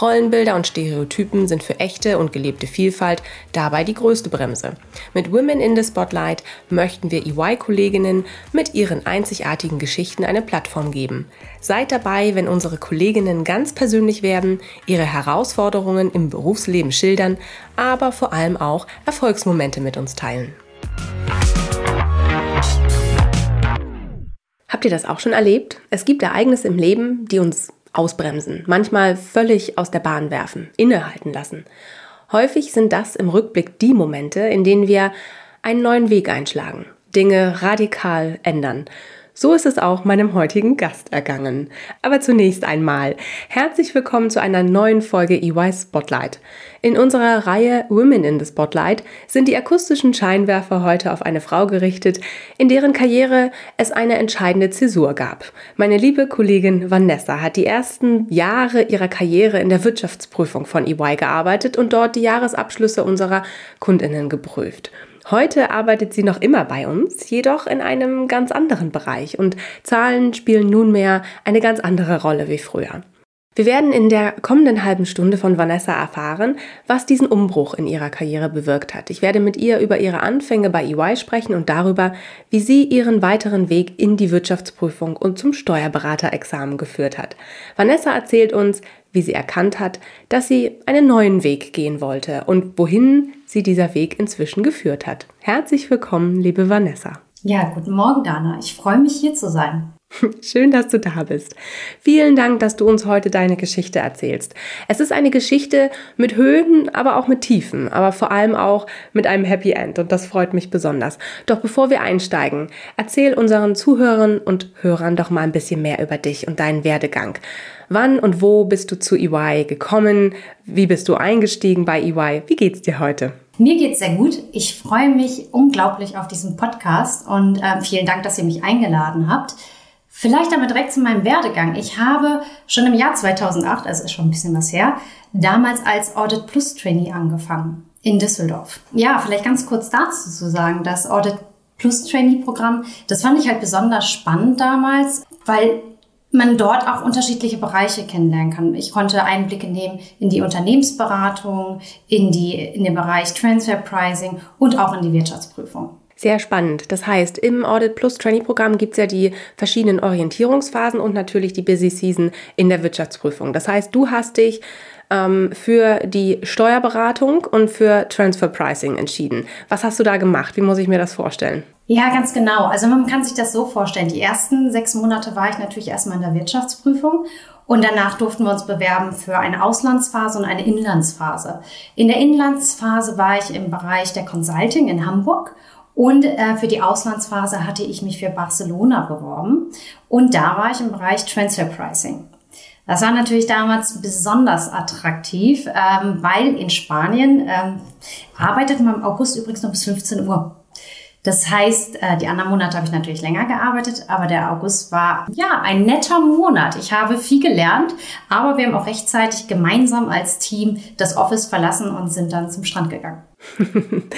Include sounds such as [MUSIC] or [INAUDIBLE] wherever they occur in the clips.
Rollenbilder und Stereotypen sind für echte und gelebte Vielfalt dabei die größte Bremse. Mit Women in the Spotlight möchten wir EY-Kolleginnen mit ihren einzigartigen Geschichten eine Plattform geben. Seid dabei, wenn unsere Kolleginnen ganz persönlich werden, ihre Herausforderungen im Berufsleben schildern, aber vor allem auch Erfolgsmomente mit uns teilen. Habt ihr das auch schon erlebt? Es gibt Ereignisse im Leben, die uns ausbremsen, manchmal völlig aus der Bahn werfen, innehalten lassen. Häufig sind das im Rückblick die Momente, in denen wir einen neuen Weg einschlagen, Dinge radikal ändern. So ist es auch meinem heutigen Gast ergangen. Aber zunächst einmal herzlich willkommen zu einer neuen Folge EY Spotlight. In unserer Reihe Women in the Spotlight sind die akustischen Scheinwerfer heute auf eine Frau gerichtet, in deren Karriere es eine entscheidende Zäsur gab. Meine liebe Kollegin Vanessa hat die ersten Jahre ihrer Karriere in der Wirtschaftsprüfung von EY gearbeitet und dort die Jahresabschlüsse unserer Kundinnen geprüft. Heute arbeitet sie noch immer bei uns, jedoch in einem ganz anderen Bereich und Zahlen spielen nunmehr eine ganz andere Rolle wie früher. Wir werden in der kommenden halben Stunde von Vanessa erfahren, was diesen Umbruch in ihrer Karriere bewirkt hat. Ich werde mit ihr über ihre Anfänge bei EY sprechen und darüber, wie sie ihren weiteren Weg in die Wirtschaftsprüfung und zum Steuerberaterexamen geführt hat. Vanessa erzählt uns, wie sie erkannt hat, dass sie einen neuen Weg gehen wollte und wohin sie dieser Weg inzwischen geführt hat. Herzlich willkommen, liebe Vanessa. Ja, guten Morgen, Dana. Ich freue mich, hier zu sein. [LAUGHS] Schön, dass du da bist. Vielen Dank, dass du uns heute deine Geschichte erzählst. Es ist eine Geschichte mit Höhen, aber auch mit Tiefen, aber vor allem auch mit einem Happy End und das freut mich besonders. Doch bevor wir einsteigen, erzähl unseren Zuhörern und Hörern doch mal ein bisschen mehr über dich und deinen Werdegang. Wann und wo bist du zu EY gekommen? Wie bist du eingestiegen bei EY? Wie geht's dir heute? Mir geht's sehr gut. Ich freue mich unglaublich auf diesen Podcast und äh, vielen Dank, dass ihr mich eingeladen habt. Vielleicht aber direkt zu meinem Werdegang. Ich habe schon im Jahr 2008, also ist schon ein bisschen was her, damals als Audit Plus Trainee angefangen in Düsseldorf. Ja, vielleicht ganz kurz dazu zu sagen, das Audit Plus Trainee Programm, das fand ich halt besonders spannend damals, weil man dort auch unterschiedliche Bereiche kennenlernen kann. Ich konnte Einblicke nehmen in die Unternehmensberatung, in, die, in den Bereich Transfer Pricing und auch in die Wirtschaftsprüfung. Sehr spannend. Das heißt, im Audit Plus Trainee Programm gibt es ja die verschiedenen Orientierungsphasen und natürlich die Busy Season in der Wirtschaftsprüfung. Das heißt, du hast dich ähm, für die Steuerberatung und für Transfer Pricing entschieden. Was hast du da gemacht? Wie muss ich mir das vorstellen? Ja, ganz genau. Also man kann sich das so vorstellen. Die ersten sechs Monate war ich natürlich erstmal in der Wirtschaftsprüfung und danach durften wir uns bewerben für eine Auslandsphase und eine Inlandsphase. In der Inlandsphase war ich im Bereich der Consulting in Hamburg und äh, für die Auslandsphase hatte ich mich für Barcelona beworben. Und da war ich im Bereich Transfer Pricing. Das war natürlich damals besonders attraktiv, ähm, weil in Spanien ähm, arbeitet man im August übrigens noch bis 15 Uhr. Das heißt, äh, die anderen Monate habe ich natürlich länger gearbeitet, aber der August war ja ein netter Monat. Ich habe viel gelernt, aber wir haben auch rechtzeitig gemeinsam als Team das Office verlassen und sind dann zum Strand gegangen. [LAUGHS]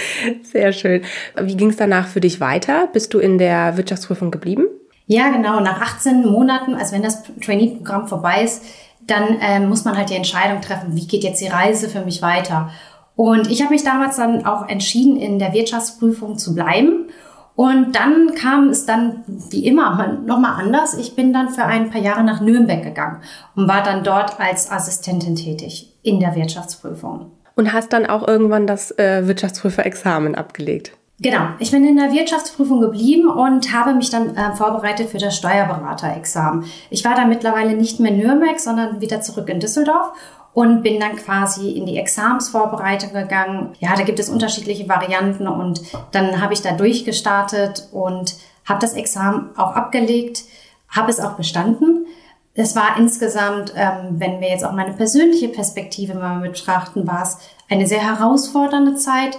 Sehr schön. Wie ging es danach für dich weiter? Bist du in der Wirtschaftsprüfung geblieben? Ja, genau. Nach 18 Monaten, also wenn das Trainee-Programm vorbei ist, dann ähm, muss man halt die Entscheidung treffen, wie geht jetzt die Reise für mich weiter. Und ich habe mich damals dann auch entschieden, in der Wirtschaftsprüfung zu bleiben. Und dann kam es dann wie immer nochmal anders. Ich bin dann für ein paar Jahre nach Nürnberg gegangen und war dann dort als Assistentin tätig in der Wirtschaftsprüfung. Und hast dann auch irgendwann das äh, Wirtschaftsprüferexamen abgelegt? Genau, ich bin in der Wirtschaftsprüfung geblieben und habe mich dann äh, vorbereitet für das Steuerberaterexamen. Ich war da mittlerweile nicht mehr in Nürnberg, sondern wieder zurück in Düsseldorf und bin dann quasi in die Examsvorbereitung gegangen. Ja, da gibt es unterschiedliche Varianten und dann habe ich da durchgestartet und habe das Examen auch abgelegt, habe es auch bestanden Es war insgesamt, ähm, wenn wir jetzt auch meine persönliche Perspektive mal betrachten, war es eine sehr herausfordernde Zeit,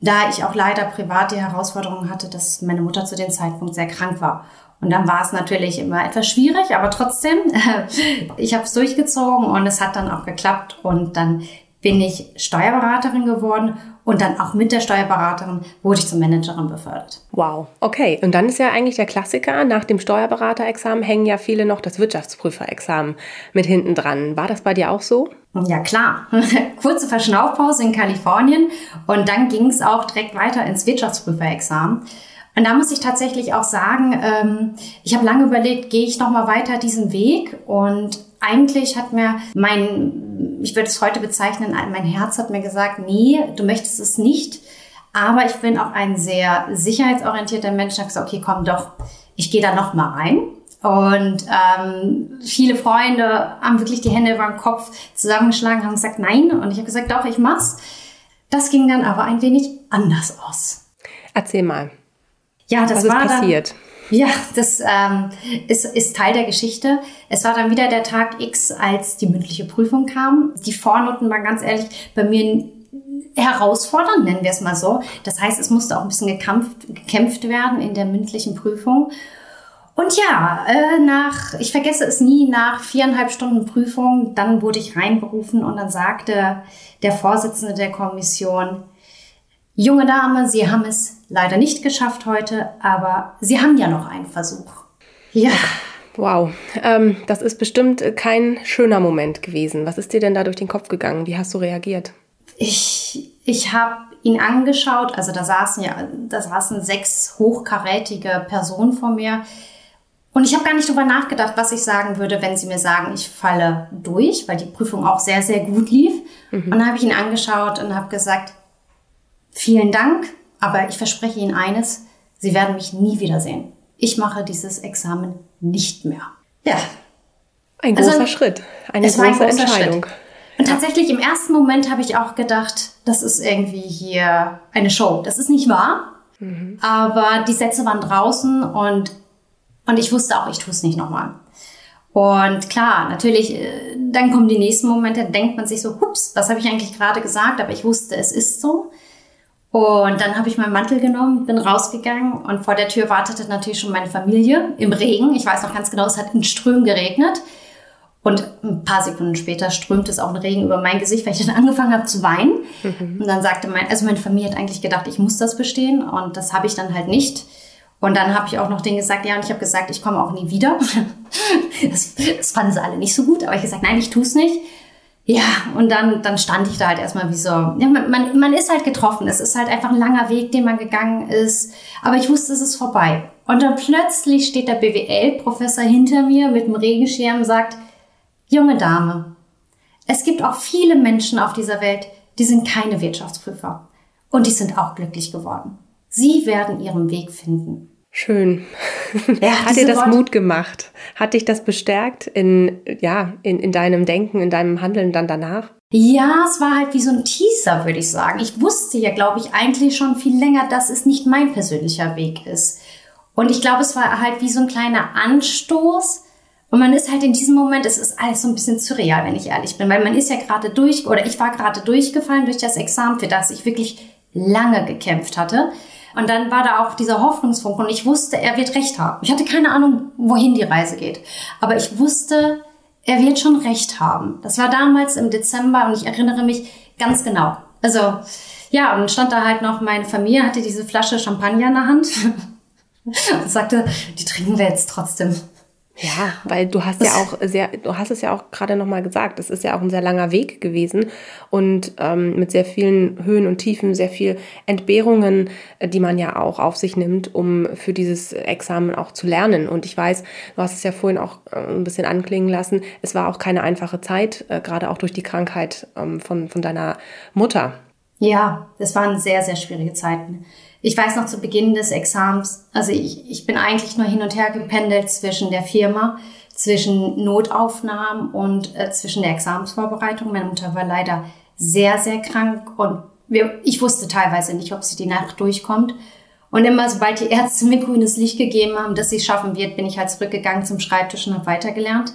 da ich auch leider privat die Herausforderung hatte, dass meine Mutter zu dem Zeitpunkt sehr krank war. Und dann war es natürlich immer etwas schwierig, aber trotzdem, [LAUGHS] ich habe es durchgezogen und es hat dann auch geklappt. Und dann bin ich Steuerberaterin geworden und dann auch mit der Steuerberaterin wurde ich zur Managerin befördert. Wow, okay. Und dann ist ja eigentlich der Klassiker, nach dem Steuerberaterexamen hängen ja viele noch das Wirtschaftsprüferexamen mit hinten dran. War das bei dir auch so? Ja, klar. [LAUGHS] Kurze Verschnaufpause in Kalifornien und dann ging es auch direkt weiter ins Wirtschaftsprüferexamen. Und da muss ich tatsächlich auch sagen, ähm, ich habe lange überlegt, gehe ich noch mal weiter diesen Weg und eigentlich hat mir mein, ich würde es heute bezeichnen, mein Herz hat mir gesagt, nee, du möchtest es nicht. Aber ich bin auch ein sehr sicherheitsorientierter Mensch. Ich habe gesagt, okay, komm doch, ich gehe da noch mal rein. Und ähm, viele Freunde haben wirklich die Hände über den Kopf zusammengeschlagen, haben gesagt, nein. Und ich habe gesagt, doch, ich mach's. Das ging dann aber ein wenig anders aus. Erzähl mal. Ja, das Was war ist passiert? Dann, ja, das ähm, ist, ist Teil der Geschichte. Es war dann wieder der Tag X, als die mündliche Prüfung kam. Die Vornoten waren ganz ehrlich bei mir herausfordernd, nennen wir es mal so. Das heißt, es musste auch ein bisschen gekämpft, gekämpft werden in der mündlichen Prüfung. Und ja, äh, nach, ich vergesse es nie, nach viereinhalb Stunden Prüfung, dann wurde ich reinberufen und dann sagte der Vorsitzende der Kommission, junge Dame, Sie haben es leider nicht geschafft heute, aber Sie haben ja noch einen Versuch. Ja. Wow, ähm, das ist bestimmt kein schöner Moment gewesen. Was ist dir denn da durch den Kopf gegangen? Wie hast du reagiert? Ich, ich habe ihn angeschaut, also da saßen ja, da saßen sechs hochkarätige Personen vor mir. Und ich habe gar nicht drüber nachgedacht, was ich sagen würde, wenn sie mir sagen, ich falle durch, weil die Prüfung auch sehr, sehr gut lief. Mhm. Und dann habe ich ihn angeschaut und habe gesagt, vielen Dank, aber ich verspreche Ihnen eines, Sie werden mich nie wiedersehen. Ich mache dieses Examen nicht mehr. Ja. Ein großer also, Schritt, eine große ein Entscheidung. Schritt. Und tatsächlich im ersten Moment habe ich auch gedacht, das ist irgendwie hier eine Show. Das ist nicht wahr. Mhm. Aber die Sätze waren draußen und, und ich wusste auch, ich tue es nicht nochmal. Und klar, natürlich, äh, dann kommen die nächsten Momente, denkt man sich so, hups, was habe ich eigentlich gerade gesagt? Aber ich wusste, es ist so. Und dann habe ich meinen Mantel genommen, bin rausgegangen und vor der Tür wartete natürlich schon meine Familie im Regen. Ich weiß noch ganz genau, es hat in Strömen geregnet. Und ein paar Sekunden später strömte es auch ein Regen über mein Gesicht, weil ich dann angefangen habe zu weinen. Mhm. Und dann sagte mein, also meine Familie hat eigentlich gedacht, ich muss das bestehen und das habe ich dann halt nicht. Und dann habe ich auch noch denen gesagt, ja, und ich habe gesagt, ich komme auch nie wieder. [LAUGHS] das, das fanden sie alle nicht so gut, aber ich habe gesagt, nein, ich tue es nicht. Ja, und dann, dann stand ich da halt erstmal wie so, ja, man, man, ist halt getroffen. Es ist halt einfach ein langer Weg, den man gegangen ist. Aber ich wusste, es ist vorbei. Und dann plötzlich steht der BWL-Professor hinter mir mit dem Regenschirm und sagt, junge Dame, es gibt auch viele Menschen auf dieser Welt, die sind keine Wirtschaftsprüfer. Und die sind auch glücklich geworden. Sie werden ihren Weg finden. Schön. Ja, [LAUGHS] Hat dir das Worte. Mut gemacht? Hat dich das bestärkt in, ja, in, in deinem Denken, in deinem Handeln dann danach? Ja, es war halt wie so ein Teaser, würde ich sagen. Ich wusste ja, glaube ich, eigentlich schon viel länger, dass es nicht mein persönlicher Weg ist. Und ich glaube, es war halt wie so ein kleiner Anstoß. Und man ist halt in diesem Moment, es ist alles so ein bisschen surreal, wenn ich ehrlich bin, weil man ist ja gerade durch, oder ich war gerade durchgefallen durch das Examen, für das ich wirklich lange gekämpft hatte. Und dann war da auch dieser Hoffnungsfunken und ich wusste, er wird recht haben. Ich hatte keine Ahnung, wohin die Reise geht. Aber ich wusste, er wird schon recht haben. Das war damals im Dezember und ich erinnere mich ganz genau. Also, ja, und stand da halt noch meine Familie, hatte diese Flasche Champagner in der Hand [LAUGHS] und sagte, die trinken wir jetzt trotzdem. Ja, weil du hast ja auch sehr, du hast es ja auch gerade nochmal gesagt, es ist ja auch ein sehr langer Weg gewesen und ähm, mit sehr vielen Höhen und Tiefen, sehr viel Entbehrungen, äh, die man ja auch auf sich nimmt, um für dieses Examen auch zu lernen. Und ich weiß, du hast es ja vorhin auch äh, ein bisschen anklingen lassen, es war auch keine einfache Zeit, äh, gerade auch durch die Krankheit ähm, von, von deiner Mutter. Ja, es waren sehr, sehr schwierige Zeiten. Ich weiß noch zu Beginn des Exams, also ich, ich bin eigentlich nur hin und her gependelt zwischen der Firma, zwischen Notaufnahmen und äh, zwischen der Examensvorbereitung. Meine Mutter war leider sehr, sehr krank und wir, ich wusste teilweise nicht, ob sie die Nacht durchkommt. Und immer sobald die Ärzte mir grünes Licht gegeben haben, dass sie es schaffen wird, bin ich halt zurückgegangen zum Schreibtisch und habe weitergelernt.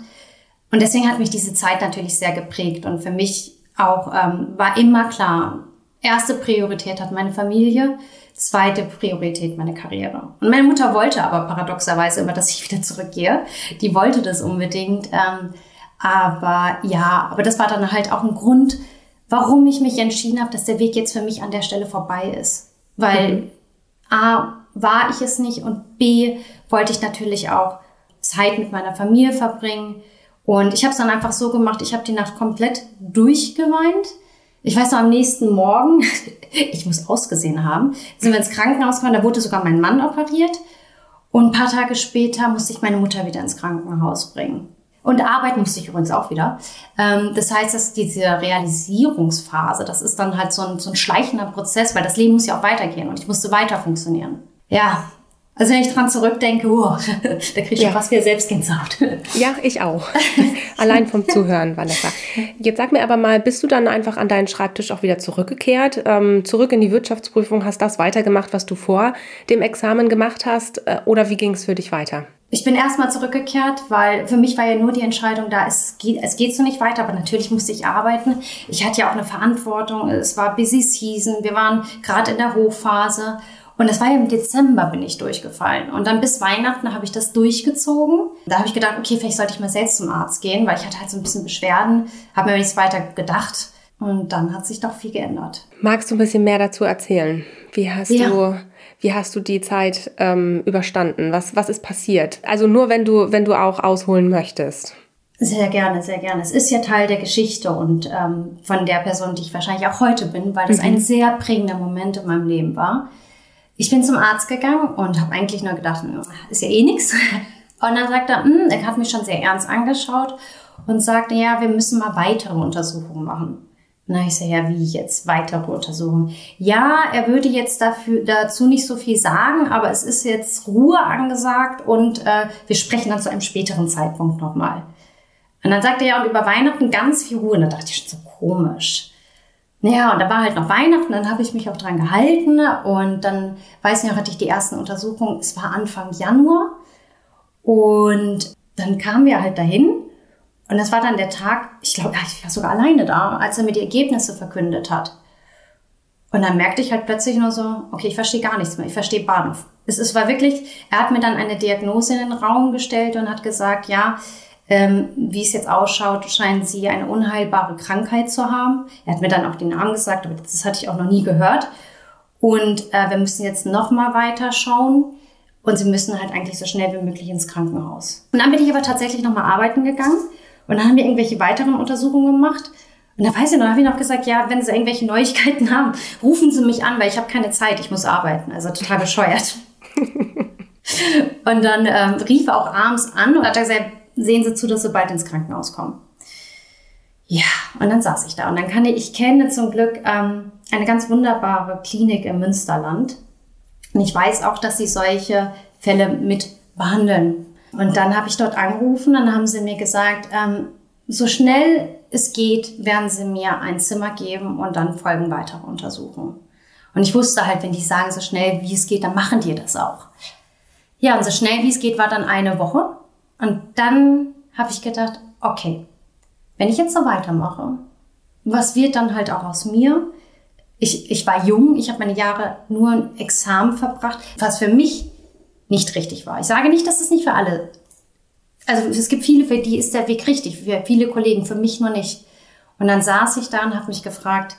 Und deswegen hat mich diese Zeit natürlich sehr geprägt. Und für mich auch ähm, war immer klar, erste Priorität hat meine Familie, zweite Priorität meine Karriere. Und meine Mutter wollte aber paradoxerweise immer, dass ich wieder zurückgehe. Die wollte das unbedingt. Ähm, aber ja, aber das war dann halt auch ein Grund, warum ich mich entschieden habe, dass der Weg jetzt für mich an der Stelle vorbei ist. Weil mhm. A, war ich es nicht und B, wollte ich natürlich auch Zeit mit meiner Familie verbringen. Und ich habe es dann einfach so gemacht, ich habe die Nacht komplett durchgeweint. Ich weiß noch, am nächsten Morgen, [LAUGHS] ich muss ausgesehen haben, sind wir ins Krankenhaus gefahren, da wurde sogar mein Mann operiert. Und ein paar Tage später musste ich meine Mutter wieder ins Krankenhaus bringen. Und arbeiten musste ich übrigens auch wieder. Ähm, das heißt, dass diese Realisierungsphase, das ist dann halt so ein, so ein schleichender Prozess, weil das Leben muss ja auch weitergehen und ich musste weiter funktionieren. Ja, also wenn ich dran zurückdenke, oh, [LAUGHS] da kriege ich ja. fast wieder Selbstgänsehaut. [LAUGHS] Ja, ich auch. [LAUGHS] Allein vom Zuhören, Vanessa. Jetzt sag mir aber mal, bist du dann einfach an deinen Schreibtisch auch wieder zurückgekehrt, ähm, zurück in die Wirtschaftsprüfung, hast das weitergemacht, was du vor dem Examen gemacht hast, äh, oder wie ging es für dich weiter? Ich bin erstmal zurückgekehrt, weil für mich war ja nur die Entscheidung da, es geht, es geht so nicht weiter, aber natürlich musste ich arbeiten. Ich hatte ja auch eine Verantwortung, es war Busy Season, wir waren gerade in der Hochphase und das war ja im Dezember bin ich durchgefallen. Und dann bis Weihnachten habe ich das durchgezogen. Da habe ich gedacht, okay, vielleicht sollte ich mal selbst zum Arzt gehen, weil ich hatte halt so ein bisschen Beschwerden, habe mir nichts weiter gedacht. Und dann hat sich doch viel geändert. Magst du ein bisschen mehr dazu erzählen? Wie hast ja. du wie hast du die Zeit ähm, überstanden? Was, was ist passiert? Also nur wenn du, wenn du auch ausholen möchtest. Sehr gerne, sehr gerne. Es ist ja Teil der Geschichte und ähm, von der Person, die ich wahrscheinlich auch heute bin, weil das mhm. ein sehr prägender Moment in meinem Leben war. Ich bin zum Arzt gegangen und habe eigentlich nur gedacht, hm, ist ja eh nichts. [LAUGHS] Und dann sagt er, hm, er hat mich schon sehr ernst angeschaut und sagte, ja, wir müssen mal weitere Untersuchungen machen. Na, ich sage, ja, wie jetzt weitere Untersuchungen? Ja, er würde jetzt dafür, dazu nicht so viel sagen, aber es ist jetzt Ruhe angesagt und äh, wir sprechen dann zu einem späteren Zeitpunkt nochmal. Und dann sagt er ja, und über Weihnachten ganz viel Ruhe. Und da dachte ich schon so komisch. Ja, und da war halt noch Weihnachten, dann habe ich mich auch dran gehalten und dann, weiß nicht, hatte ich die ersten Untersuchungen, es war Anfang Januar und dann kamen wir halt dahin und das war dann der Tag, ich glaube, ich war sogar alleine da, als er mir die Ergebnisse verkündet hat. Und dann merkte ich halt plötzlich nur so, okay, ich verstehe gar nichts mehr, ich verstehe Bahnhof. Es, es war wirklich, er hat mir dann eine Diagnose in den Raum gestellt und hat gesagt, ja, ähm, wie es jetzt ausschaut, scheinen sie eine unheilbare Krankheit zu haben. Er hat mir dann auch den Namen gesagt, aber das hatte ich auch noch nie gehört. Und äh, wir müssen jetzt nochmal weiter schauen. Und sie müssen halt eigentlich so schnell wie möglich ins Krankenhaus. Und dann bin ich aber tatsächlich nochmal arbeiten gegangen. Und dann haben wir irgendwelche weiteren Untersuchungen gemacht. Und da weiß ich noch, habe ich noch gesagt, ja, wenn Sie irgendwelche Neuigkeiten [LAUGHS] haben, rufen Sie mich an, weil ich habe keine Zeit, ich muss arbeiten. Also total bescheuert. [LAUGHS] und dann ähm, rief er auch abends an und hat gesagt, sehen Sie zu, dass Sie bald ins Krankenhaus kommen. Ja, und dann saß ich da. Und dann kann ich, ich kenne zum Glück ähm, eine ganz wunderbare Klinik im Münsterland. Und ich weiß auch, dass sie solche Fälle mit behandeln. Und dann habe ich dort angerufen, dann haben sie mir gesagt, ähm, so schnell es geht, werden sie mir ein Zimmer geben und dann folgen weitere Untersuchungen. Und ich wusste halt, wenn die sagen, so schnell wie es geht, dann machen die das auch. Ja, und so schnell wie es geht war dann eine Woche. Und dann habe ich gedacht, okay, wenn ich jetzt so weitermache, was wird dann halt auch aus mir? Ich, ich war jung, ich habe meine Jahre nur ein Examen verbracht, was für mich nicht richtig war. Ich sage nicht, dass es nicht für alle. Also es gibt viele, für die ist der Weg richtig, für viele Kollegen, für mich nur nicht. Und dann saß ich da und habe mich gefragt,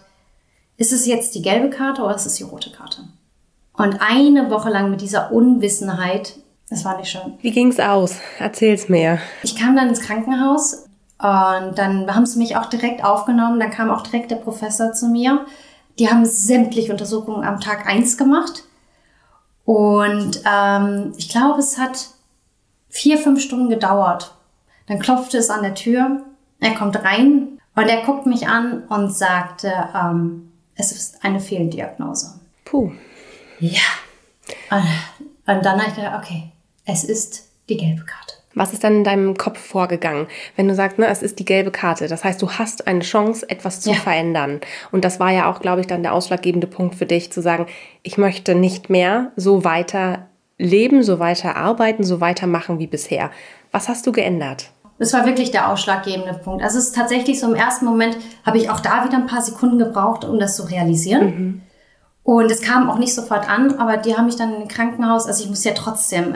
ist es jetzt die gelbe Karte oder ist es die rote Karte? Und eine Woche lang mit dieser Unwissenheit, das war nicht schön. Wie ging's aus? Erzähl's mir. Ich kam dann ins Krankenhaus und dann haben sie mich auch direkt aufgenommen. Dann kam auch direkt der Professor zu mir. Die haben sämtliche Untersuchungen am Tag eins gemacht. Und ähm, ich glaube, es hat vier, fünf Stunden gedauert. Dann klopfte es an der Tür. Er kommt rein und er guckt mich an und sagte, ähm, es ist eine Fehldiagnose. Puh. Ja. Und dann habe ich gedacht, okay, es ist die gelbe Karte. Was ist dann in deinem Kopf vorgegangen, wenn du sagst, ne, es ist die gelbe Karte? Das heißt, du hast eine Chance, etwas zu ja. verändern. Und das war ja auch, glaube ich, dann der ausschlaggebende Punkt für dich, zu sagen, ich möchte nicht mehr so weiter leben, so weiter arbeiten, so weitermachen wie bisher. Was hast du geändert? Das war wirklich der ausschlaggebende Punkt. Also es ist tatsächlich so im ersten Moment habe ich auch da wieder ein paar Sekunden gebraucht, um das zu realisieren. Mhm. Und es kam auch nicht sofort an, aber die haben mich dann im Krankenhaus, also ich muss ja trotzdem,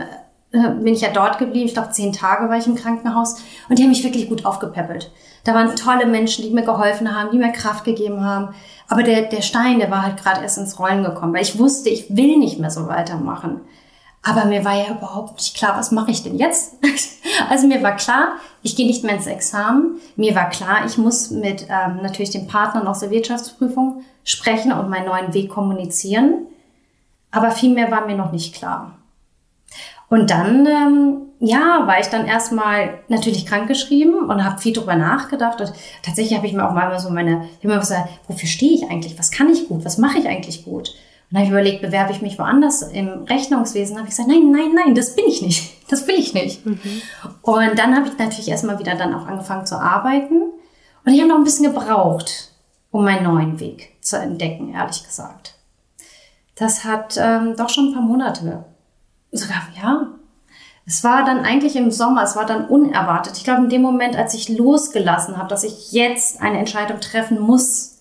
äh, bin ich ja dort geblieben, ich glaube zehn Tage war ich im Krankenhaus und die haben mich wirklich gut aufgepäppelt. Da waren tolle Menschen, die mir geholfen haben, die mir Kraft gegeben haben. Aber der, der Stein, der war halt gerade erst ins Rollen gekommen, weil ich wusste, ich will nicht mehr so weitermachen. Aber mir war ja überhaupt nicht klar, was mache ich denn jetzt? [LAUGHS] also mir war klar, ich gehe nicht mehr ins Examen. Mir war klar, ich muss mit ähm, natürlich den Partnern aus der Wirtschaftsprüfung sprechen und meinen neuen Weg kommunizieren. Aber viel mehr war mir noch nicht klar. Und dann, ähm, ja, war ich dann erstmal natürlich krankgeschrieben und habe viel drüber nachgedacht. Und tatsächlich habe ich mir auch mal so meine, ich habe mir gesagt, wofür stehe ich eigentlich? Was kann ich gut? Was mache ich eigentlich gut? Und dann habe ich überlegt, bewerbe ich mich woanders im Rechnungswesen? habe ich gesagt, nein, nein, nein, das bin ich nicht. [LAUGHS] Das will ich nicht. Mhm. Und dann habe ich natürlich erstmal wieder dann auch angefangen zu arbeiten. Und ich habe noch ein bisschen gebraucht, um meinen neuen Weg zu entdecken, ehrlich gesagt. Das hat ähm, doch schon ein paar Monate sogar, ja. Es war dann eigentlich im Sommer, es war dann unerwartet. Ich glaube, in dem Moment, als ich losgelassen habe, dass ich jetzt eine Entscheidung treffen muss,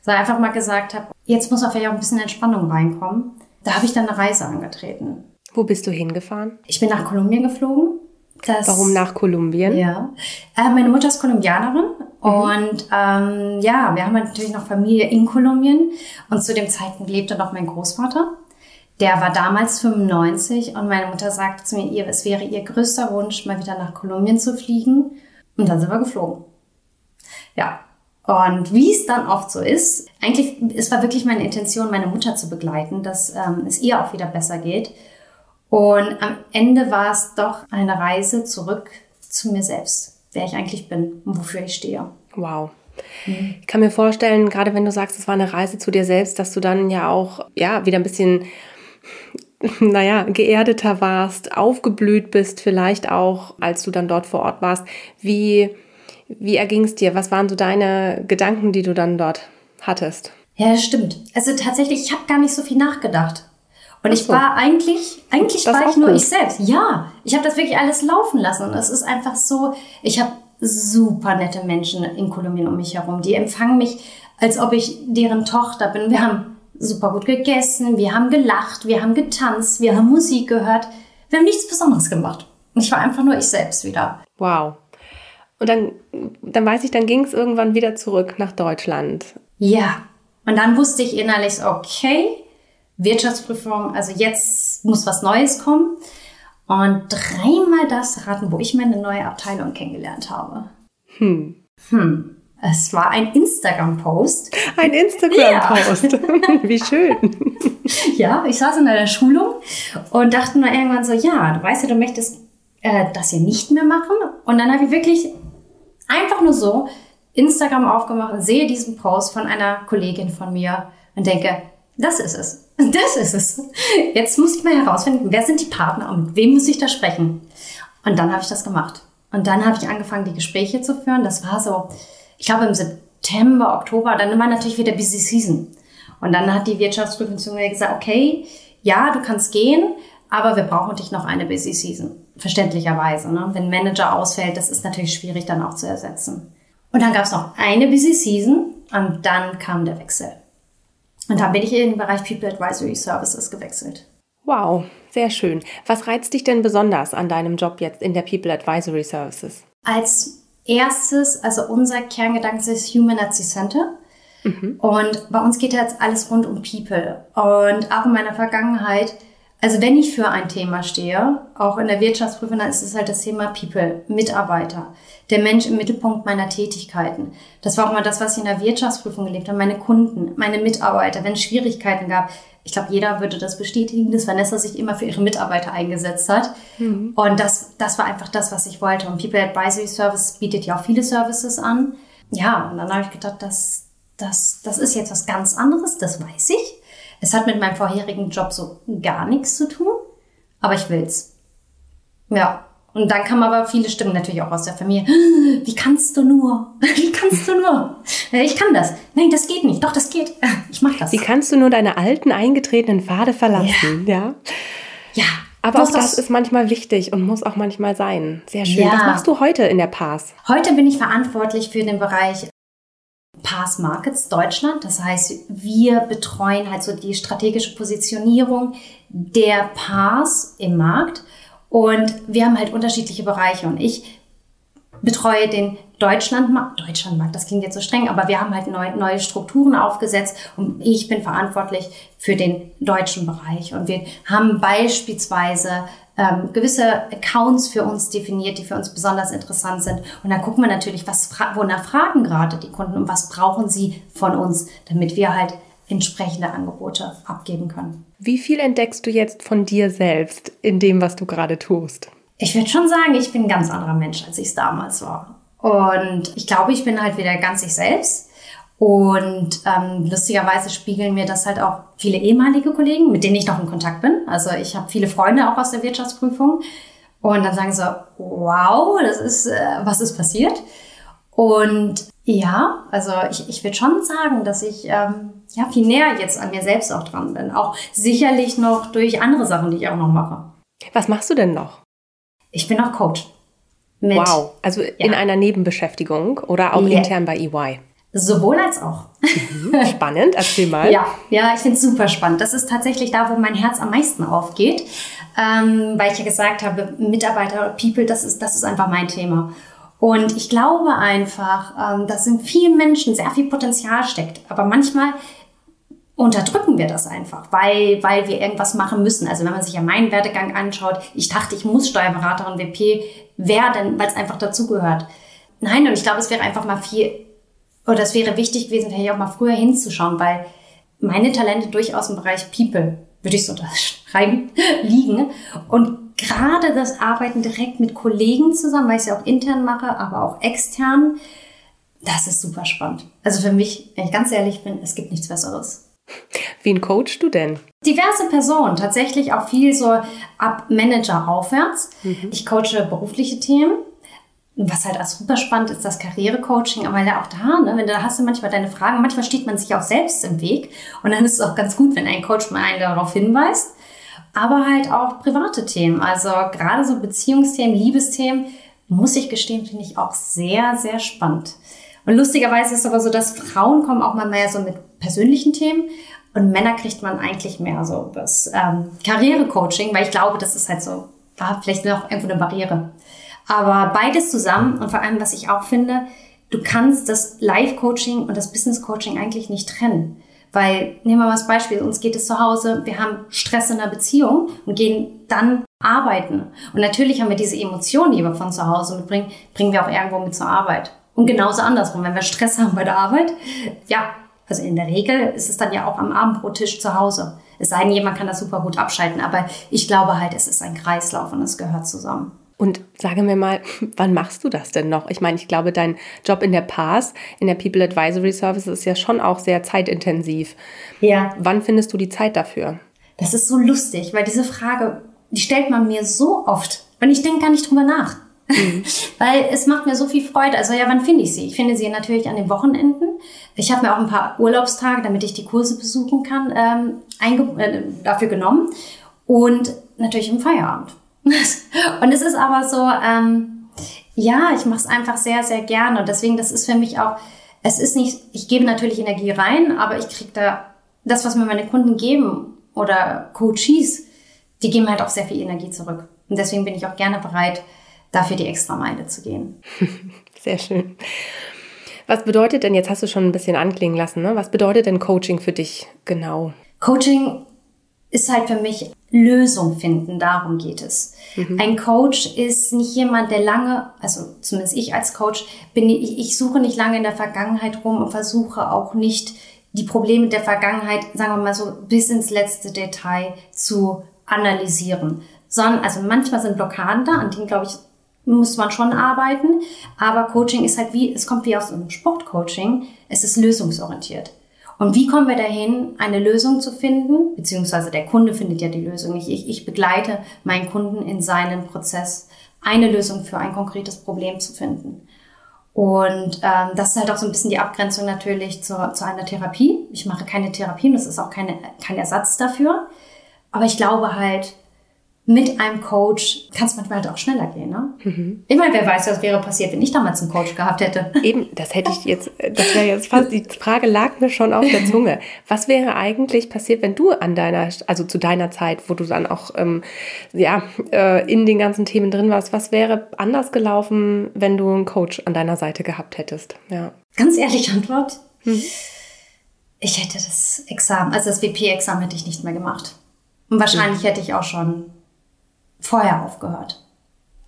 so einfach mal gesagt habe, jetzt muss auf ja auch ein bisschen Entspannung reinkommen, da habe ich dann eine Reise angetreten. Wo bist du hingefahren? Ich bin nach Kolumbien geflogen. Das, Warum nach Kolumbien? Ja. Äh, meine Mutter ist Kolumbianerin mhm. und ähm, ja, wir haben natürlich noch Familie in Kolumbien und zu dem Zeitpunkt lebte noch mein Großvater. Der war damals 95 und meine Mutter sagte zu mir, es wäre ihr größter Wunsch, mal wieder nach Kolumbien zu fliegen. Und dann sind wir geflogen. Ja. Und wie es dann oft so ist, eigentlich, es war wirklich meine Intention, meine Mutter zu begleiten, dass ähm, es ihr auch wieder besser geht. Und am Ende war es doch eine Reise zurück zu mir selbst, wer ich eigentlich bin und wofür ich stehe. Wow. Mhm. Ich kann mir vorstellen, gerade wenn du sagst, es war eine Reise zu dir selbst, dass du dann ja auch ja wieder ein bisschen naja, geerdeter warst, aufgeblüht bist, vielleicht auch, als du dann dort vor Ort warst. Wie, wie erging es dir? Was waren so deine Gedanken, die du dann dort hattest? Ja, stimmt. Also tatsächlich, ich habe gar nicht so viel nachgedacht. Und ich war eigentlich, eigentlich das war ich nur gut. ich selbst. Ja, ich habe das wirklich alles laufen lassen. Und es ist einfach so, ich habe super nette Menschen in Kolumbien um mich herum. Die empfangen mich, als ob ich deren Tochter bin. Wir haben super gut gegessen, wir haben gelacht, wir haben getanzt, wir haben Musik gehört. Wir haben nichts Besonderes gemacht. Ich war einfach nur ich selbst wieder. Wow. Und dann, dann weiß ich, dann ging es irgendwann wieder zurück nach Deutschland. Ja. Und dann wusste ich innerlich, okay, Wirtschaftsprüfung, also jetzt muss was Neues kommen. Und dreimal das raten, wo ich meine neue Abteilung kennengelernt habe. Hm. Hm. Es war ein Instagram-Post. Ein Instagram-Post. Ja. [LAUGHS] Wie schön. Ja, ich saß in einer Schulung und dachte nur irgendwann so, ja, du weißt ja, du möchtest äh, das hier nicht mehr machen. Und dann habe ich wirklich einfach nur so Instagram aufgemacht und sehe diesen Post von einer Kollegin von mir und denke, das ist es. Das ist es. Jetzt muss ich mal herausfinden, wer sind die Partner und mit wem muss ich da sprechen. Und dann habe ich das gemacht. Und dann habe ich angefangen, die Gespräche zu führen. Das war so, ich glaube im September, Oktober, dann war natürlich wieder Busy Season. Und dann hat die Wirtschaftsprüfung gesagt, okay, ja, du kannst gehen, aber wir brauchen dich noch eine Busy Season. Verständlicherweise. Ne? Wenn Manager ausfällt, das ist natürlich schwierig dann auch zu ersetzen. Und dann gab es noch eine Busy Season und dann kam der Wechsel. Und dann bin ich in den Bereich People Advisory Services gewechselt. Wow, sehr schön. Was reizt dich denn besonders an deinem Job jetzt in der People Advisory Services? Als erstes, also unser Kerngedanke ist Human at the Center. Mhm. Und bei uns geht jetzt alles rund um People. Und auch in meiner Vergangenheit, also wenn ich für ein Thema stehe, auch in der Wirtschaftsprüfung, dann ist es halt das Thema People, Mitarbeiter, der Mensch im Mittelpunkt meiner Tätigkeiten. Das war auch mal das, was ich in der Wirtschaftsprüfung gelebt habe, meine Kunden, meine Mitarbeiter, wenn es Schwierigkeiten gab, ich glaube, jeder würde das bestätigen, dass Vanessa sich immer für ihre Mitarbeiter eingesetzt hat. Mhm. Und das, das war einfach das, was ich wollte. Und People Advisory Service bietet ja auch viele Services an. Ja, und dann habe ich gedacht, das, das, das ist jetzt was ganz anderes, das weiß ich. Es hat mit meinem vorherigen Job so gar nichts zu tun, aber ich will's. Ja, und dann kamen aber viele Stimmen natürlich auch aus der Familie. [GASPS] Wie kannst du nur? [LAUGHS] Wie kannst du nur? Ich kann das. Nein, das geht nicht. Doch, das geht. Ich mach das. Wie kannst du nur deine alten eingetretenen Pfade verlassen? Ja. Ja. ja. Aber auch das ist manchmal wichtig und muss auch manchmal sein. Sehr schön. Ja. Was machst du heute in der Pass? Heute bin ich verantwortlich für den Bereich Pass Markets Deutschland. Das heißt, wir betreuen halt so die strategische Positionierung der Pass im Markt. Und wir haben halt unterschiedliche Bereiche. Und ich betreue den Deutschlandmarkt, Deutschlandmarkt, das klingt jetzt so streng, aber wir haben halt neu, neue Strukturen aufgesetzt und ich bin verantwortlich für den deutschen Bereich. Und wir haben beispielsweise ähm, gewisse Accounts für uns definiert, die für uns besonders interessant sind. Und dann gucken wir natürlich, was wonach fragen gerade die Kunden und was brauchen sie von uns, damit wir halt entsprechende Angebote abgeben können. Wie viel entdeckst du jetzt von dir selbst in dem, was du gerade tust? Ich würde schon sagen, ich bin ein ganz anderer Mensch, als ich es damals war. Und ich glaube, ich bin halt wieder ganz ich selbst. Und ähm, lustigerweise spiegeln mir das halt auch viele ehemalige Kollegen, mit denen ich noch in Kontakt bin. Also ich habe viele Freunde auch aus der Wirtschaftsprüfung. Und dann sagen sie so, wow, das ist, äh, was ist passiert? Und ja, also ich, ich würde schon sagen, dass ich ähm, ja viel näher jetzt an mir selbst auch dran bin. Auch sicherlich noch durch andere Sachen, die ich auch noch mache. Was machst du denn noch? Ich bin auch Coach. Wow, also ja. in einer Nebenbeschäftigung oder auch yeah. intern bei EY? Sowohl als auch. Mhm, [LAUGHS] spannend, erzähl mal. ja, ja, ich finde es super spannend. Das ist tatsächlich da, wo mein Herz am meisten aufgeht, ähm, weil ich ja gesagt habe, Mitarbeiter, People, das ist, das ist einfach mein Thema. Und ich glaube einfach, ähm, dass in vielen Menschen sehr viel Potenzial steckt. Aber manchmal unterdrücken wir das einfach, weil, weil wir irgendwas machen müssen. Also wenn man sich ja meinen Werdegang anschaut, ich dachte, ich muss Steuerberaterin WP werden, weil es einfach dazugehört. Nein, und ich glaube, es wäre einfach mal viel oder es wäre wichtig gewesen, vielleicht auch mal früher hinzuschauen, weil meine Talente durchaus im Bereich People, würde ich so [LAUGHS] unterschreiben, liegen. Und gerade das Arbeiten direkt mit Kollegen zusammen, weil ich es ja auch intern mache, aber auch extern, das ist super spannend. Also für mich, wenn ich ganz ehrlich bin, es gibt nichts Besseres. Wen coachst du denn? Diverse Personen, tatsächlich auch viel so ab Manager aufwärts. Mhm. Ich coache berufliche Themen, was halt auch super spannend ist, das Karrierecoaching, aber ja auch da, ne, wenn du da hast du manchmal deine Fragen, manchmal steht man sich auch selbst im Weg und dann ist es auch ganz gut, wenn ein Coach mal einen darauf hinweist, aber halt auch private Themen, also gerade so Beziehungsthemen, Liebesthemen, muss ich gestehen, finde ich auch sehr, sehr spannend. Und lustigerweise ist es aber so, dass Frauen kommen auch mal mehr so mit persönlichen Themen und Männer kriegt man eigentlich mehr so das ähm, Karrierecoaching, weil ich glaube, das ist halt so, da vielleicht noch irgendwo eine Barriere. Aber beides zusammen und vor allem, was ich auch finde, du kannst das Life-Coaching und das Business-Coaching eigentlich nicht trennen. Weil, nehmen wir mal das Beispiel, uns geht es zu Hause, wir haben Stress in der Beziehung und gehen dann arbeiten. Und natürlich haben wir diese Emotionen, die wir von zu Hause mitbringen, bringen wir auch irgendwo mit zur Arbeit. Und genauso andersrum, wenn wir Stress haben bei der Arbeit, ja, also in der Regel ist es dann ja auch am Abendbrottisch zu Hause. Es sei denn, jemand kann das super gut abschalten, aber ich glaube halt, es ist ein Kreislauf und es gehört zusammen. Und sage mir mal, [LAUGHS] wann machst du das denn noch? Ich meine, ich glaube, dein Job in der PAS, in der People Advisory Service, ist ja schon auch sehr zeitintensiv. Ja. Wann findest du die Zeit dafür? Das ist so lustig, weil diese Frage, die stellt man mir so oft und ich denke gar nicht drüber nach. Mhm. [LAUGHS] weil es macht mir so viel Freude. Also ja, wann finde ich sie? Ich finde sie natürlich an den Wochenenden. Ich habe mir auch ein paar Urlaubstage, damit ich die Kurse besuchen kann, ähm, äh, dafür genommen. Und natürlich im Feierabend. [LAUGHS] und es ist aber so, ähm, ja, ich mache es einfach sehr, sehr gerne. Und deswegen, das ist für mich auch, es ist nicht, ich gebe natürlich Energie rein, aber ich kriege da das, was mir meine Kunden geben oder Coaches, die geben halt auch sehr viel Energie zurück. Und deswegen bin ich auch gerne bereit, dafür die extra Meile zu gehen. [LAUGHS] Sehr schön. Was bedeutet denn, jetzt hast du schon ein bisschen anklingen lassen, ne? was bedeutet denn Coaching für dich genau? Coaching ist halt für mich Lösung finden, darum geht es. Mhm. Ein Coach ist nicht jemand, der lange, also zumindest ich als Coach, bin ich, ich suche nicht lange in der Vergangenheit rum und versuche auch nicht die Probleme der Vergangenheit, sagen wir mal so, bis ins letzte Detail zu analysieren. Sondern, also manchmal sind Blockaden da, an denen, glaube ich, muss man schon arbeiten. Aber Coaching ist halt wie, es kommt wie aus einem Sportcoaching. Es ist lösungsorientiert. Und wie kommen wir dahin, eine Lösung zu finden? Beziehungsweise der Kunde findet ja die Lösung nicht. Ich, ich begleite meinen Kunden in seinem Prozess, eine Lösung für ein konkretes Problem zu finden. Und ähm, das ist halt auch so ein bisschen die Abgrenzung natürlich zu, zu einer Therapie. Ich mache keine Therapie und das ist auch keine, kein Ersatz dafür. Aber ich glaube halt, mit einem Coach kann es manchmal halt auch schneller gehen. Ne? Mhm. Ich meine, wer weiß, was wäre passiert, wenn ich damals einen Coach gehabt hätte. [LAUGHS] Eben, das hätte ich jetzt, das wäre jetzt fast, die Frage lag mir schon auf der Zunge. Was wäre eigentlich passiert, wenn du an deiner, also zu deiner Zeit, wo du dann auch ähm, ja, äh, in den ganzen Themen drin warst, was wäre anders gelaufen, wenn du einen Coach an deiner Seite gehabt hättest? Ja. Ganz ehrliche Antwort. Mhm. Ich hätte das Examen, also das WP-Examen hätte ich nicht mehr gemacht. Und wahrscheinlich mhm. hätte ich auch schon vorher aufgehört.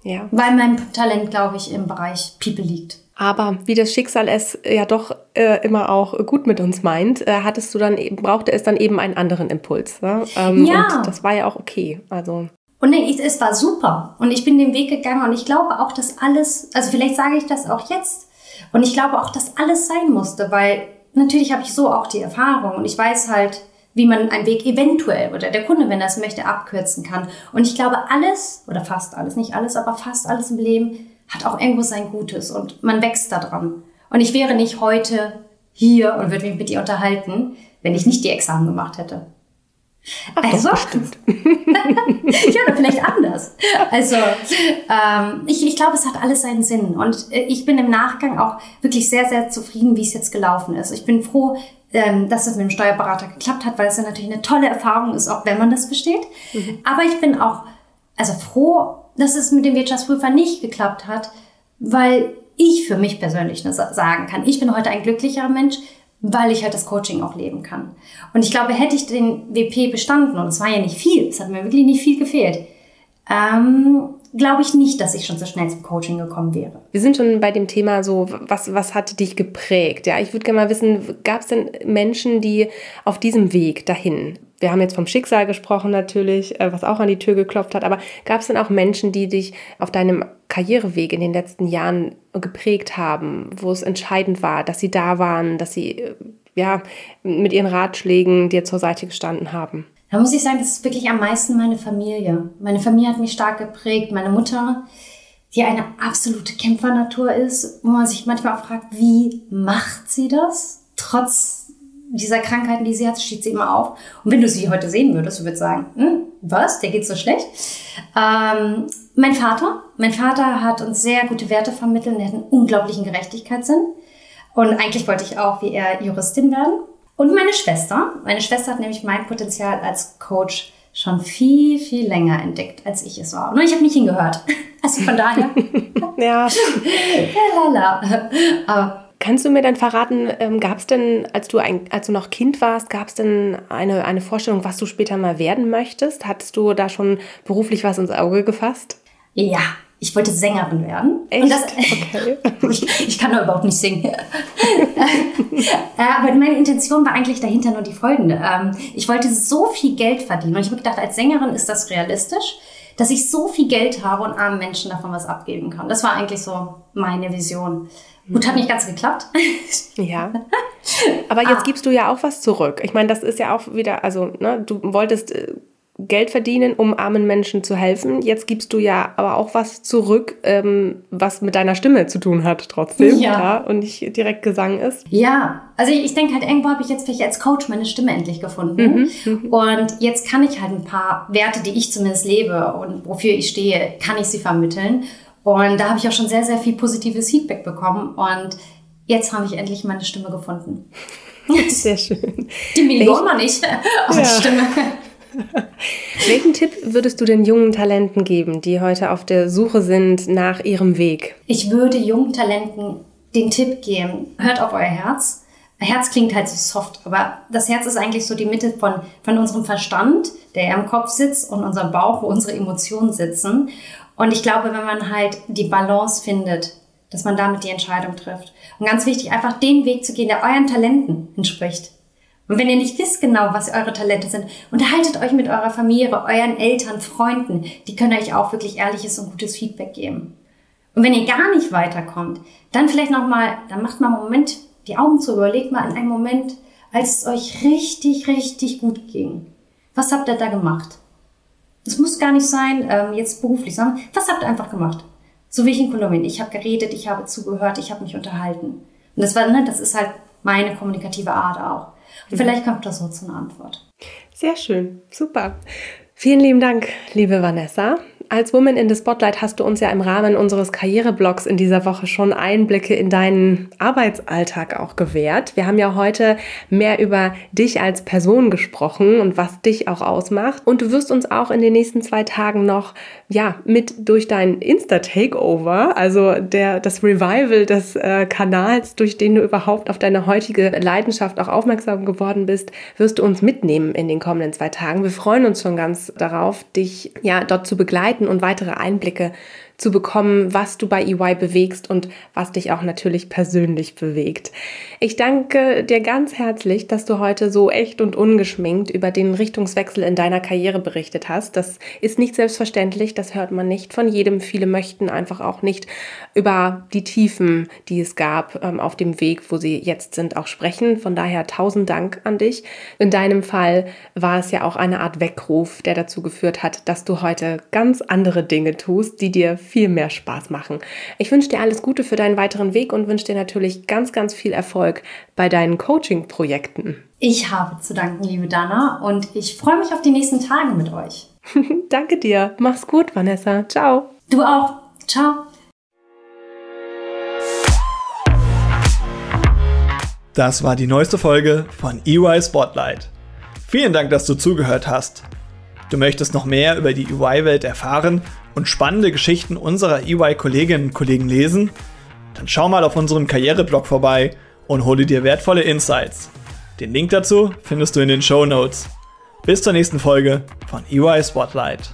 Ja. Weil mein Talent, glaube ich, im Bereich People liegt. Aber wie das Schicksal es ja doch äh, immer auch gut mit uns meint, äh, hattest du dann eben, brauchte es dann eben einen anderen Impuls. Ne? Ähm, ja. Und das war ja auch okay. Also. Und nee, es war super. Und ich bin den Weg gegangen und ich glaube auch, dass alles, also vielleicht sage ich das auch jetzt. Und ich glaube auch, dass alles sein musste, weil natürlich habe ich so auch die Erfahrung und ich weiß halt, wie man einen Weg eventuell oder der Kunde, wenn er es möchte, abkürzen kann. Und ich glaube, alles oder fast alles, nicht alles, aber fast alles im Leben hat auch irgendwo sein Gutes und man wächst daran. Und ich wäre nicht heute hier und würde mich mit dir unterhalten, wenn ich nicht die Examen gemacht hätte. Ach, also, bestimmt. [LAUGHS] ja, oder vielleicht anders. Also, ähm, ich, ich glaube, es hat alles seinen Sinn. Und äh, ich bin im Nachgang auch wirklich sehr, sehr zufrieden, wie es jetzt gelaufen ist. Ich bin froh, ähm, dass es mit dem Steuerberater geklappt hat, weil es ja natürlich eine tolle Erfahrung ist, auch wenn man das versteht. Mhm. Aber ich bin auch also froh, dass es mit dem Wirtschaftsprüfer nicht geklappt hat, weil ich für mich persönlich sagen kann, ich bin heute ein glücklicherer Mensch, weil ich halt das Coaching auch leben kann. Und ich glaube, hätte ich den WP bestanden, und es war ja nicht viel, es hat mir wirklich nicht viel gefehlt, ähm, glaube ich nicht, dass ich schon so schnell zum Coaching gekommen wäre. Wir sind schon bei dem Thema so, was, was hat dich geprägt? Ja, ich würde gerne mal wissen, gab es denn Menschen, die auf diesem Weg dahin, wir haben jetzt vom Schicksal gesprochen natürlich, äh, was auch an die Tür geklopft hat, aber gab es denn auch Menschen, die dich auf deinem Karriereweg in den letzten Jahren geprägt haben, wo es entscheidend war, dass sie da waren, dass sie äh, ja mit ihren Ratschlägen dir zur Seite gestanden haben? Da muss ich sagen, das ist wirklich am meisten meine Familie. Meine Familie hat mich stark geprägt. Meine Mutter, die eine absolute Kämpfernatur ist, wo man sich manchmal auch fragt, wie macht sie das? Trotz dieser Krankheiten, die sie hat, steht sie immer auf. Und wenn du sie heute sehen würdest, du würdest sagen, hm, was, der geht so schlecht. Ähm, mein Vater, mein Vater hat uns sehr gute Werte vermittelt. Er hat einen unglaublichen Gerechtigkeitssinn. Und eigentlich wollte ich auch wie er Juristin werden. Und meine Schwester. Meine Schwester hat nämlich mein Potenzial als Coach schon viel, viel länger entdeckt, als ich es war. Nur ich habe nicht hingehört. [LAUGHS] Also von daher. [LAUGHS] ja. [LAUGHS] Lala. Aber Kannst du mir dann verraten, ähm, gab es denn, als du, ein, als du noch Kind warst, gab es denn eine, eine Vorstellung, was du später mal werden möchtest? Hattest du da schon beruflich was ins Auge gefasst? Ja, ich wollte Sängerin werden. Echt? Das, okay. [LAUGHS] ich, ich, kann doch überhaupt nicht singen. [LAUGHS] Äh, aber meine Intention war eigentlich dahinter nur die folgende. Ähm, ich wollte so viel Geld verdienen und ich habe gedacht, als Sängerin ist das realistisch, dass ich so viel Geld habe und armen Menschen davon was abgeben kann. Das war eigentlich so meine Vision. Gut, hat nicht ganz geklappt. [LAUGHS] Ja. Aber jetzt ah. gibst du ja auch was zurück. Ich meine, das ist ja auch wieder, also, ne, du wolltest äh, Geld verdienen, um armen Menschen zu helfen. Jetzt gibst du ja aber auch was zurück, ähm, was mit deiner Stimme zu tun hat trotzdem. Ja. ja. und nicht direkt Gesang ist. Ja, also ich, ich denke halt, irgendwo habe ich jetzt vielleicht als Coach meine Stimme endlich gefunden. Mhm, mhm, und jetzt kann ich halt ein paar Werte, die ich zumindest lebe und wofür ich stehe, kann ich sie vermitteln. Und da habe ich auch schon sehr, sehr viel positives Feedback bekommen. Und jetzt habe ich endlich meine Stimme gefunden. [LAUGHS] Sehr schön. Die Million mal nicht, [LAUGHS] aber ja. die Stimme. Welchen Tipp würdest du den jungen Talenten geben, die heute auf der Suche sind nach ihrem Weg? Ich würde jungen Talenten den Tipp geben, hört auf euer Herz. Herz klingt halt so soft, aber das Herz ist eigentlich so die Mitte von, von unserem Verstand, der im Kopf sitzt, und unserem Bauch, wo unsere Emotionen sitzen. Und ich glaube, wenn man halt die Balance findet, dass man damit die Entscheidung trifft. Und ganz wichtig, einfach den Weg zu gehen, der euren Talenten entspricht. Und wenn ihr nicht wisst genau, was eure Talente sind, unterhaltet euch mit eurer Familie, euren Eltern, Freunden. Die können euch auch wirklich ehrliches und gutes Feedback geben. Und wenn ihr gar nicht weiterkommt, dann vielleicht nochmal, dann macht mal einen Moment die Augen zu, überlegt mal in einem Moment, als es euch richtig, richtig gut ging. Was habt ihr da gemacht? Das muss gar nicht sein, ähm, jetzt beruflich, sondern was habt ihr einfach gemacht? So wie ich in Kolumbien. Ich habe geredet, ich habe zugehört, ich habe mich unterhalten. Und das war, ne, das ist halt meine kommunikative Art auch. Und vielleicht kommt das so zu einer Antwort. Sehr schön, super. Vielen lieben Dank, liebe Vanessa. Als Woman in the Spotlight hast du uns ja im Rahmen unseres Karriereblogs in dieser Woche schon Einblicke in deinen Arbeitsalltag auch gewährt. Wir haben ja heute mehr über dich als Person gesprochen und was dich auch ausmacht. Und du wirst uns auch in den nächsten zwei Tagen noch, ja, mit durch dein Insta-Takeover, also der, das Revival des äh, Kanals, durch den du überhaupt auf deine heutige Leidenschaft auch aufmerksam geworden bist, wirst du uns mitnehmen in den kommenden zwei Tagen. Wir freuen uns schon ganz darauf, dich ja dort zu begleiten begleiten und weitere Einblicke zu bekommen, was du bei EY bewegst und was dich auch natürlich persönlich bewegt. Ich danke dir ganz herzlich, dass du heute so echt und ungeschminkt über den Richtungswechsel in deiner Karriere berichtet hast. Das ist nicht selbstverständlich, das hört man nicht von jedem. Viele möchten einfach auch nicht über die Tiefen, die es gab ähm, auf dem Weg, wo sie jetzt sind, auch sprechen. Von daher tausend Dank an dich. In deinem Fall war es ja auch eine Art Weckruf, der dazu geführt hat, dass du heute ganz andere Dinge tust, die dir viel mehr Spaß machen. Ich wünsche dir alles Gute für deinen weiteren Weg und wünsche dir natürlich ganz, ganz viel Erfolg bei deinen Coaching-Projekten. Ich habe zu danken, liebe Dana, und ich freue mich auf die nächsten Tage mit euch. [LAUGHS] Danke dir. Mach's gut, Vanessa. Ciao. Du auch. Ciao. Das war die neueste Folge von EY Spotlight. Vielen Dank, dass du zugehört hast. Du möchtest noch mehr über die EY-Welt erfahren und spannende Geschichten unserer EY-Kolleginnen und Kollegen lesen? Dann schau mal auf unserem Karriereblog vorbei und hole dir wertvolle Insights. Den Link dazu findest du in den Show Notes. Bis zur nächsten Folge von EY Spotlight.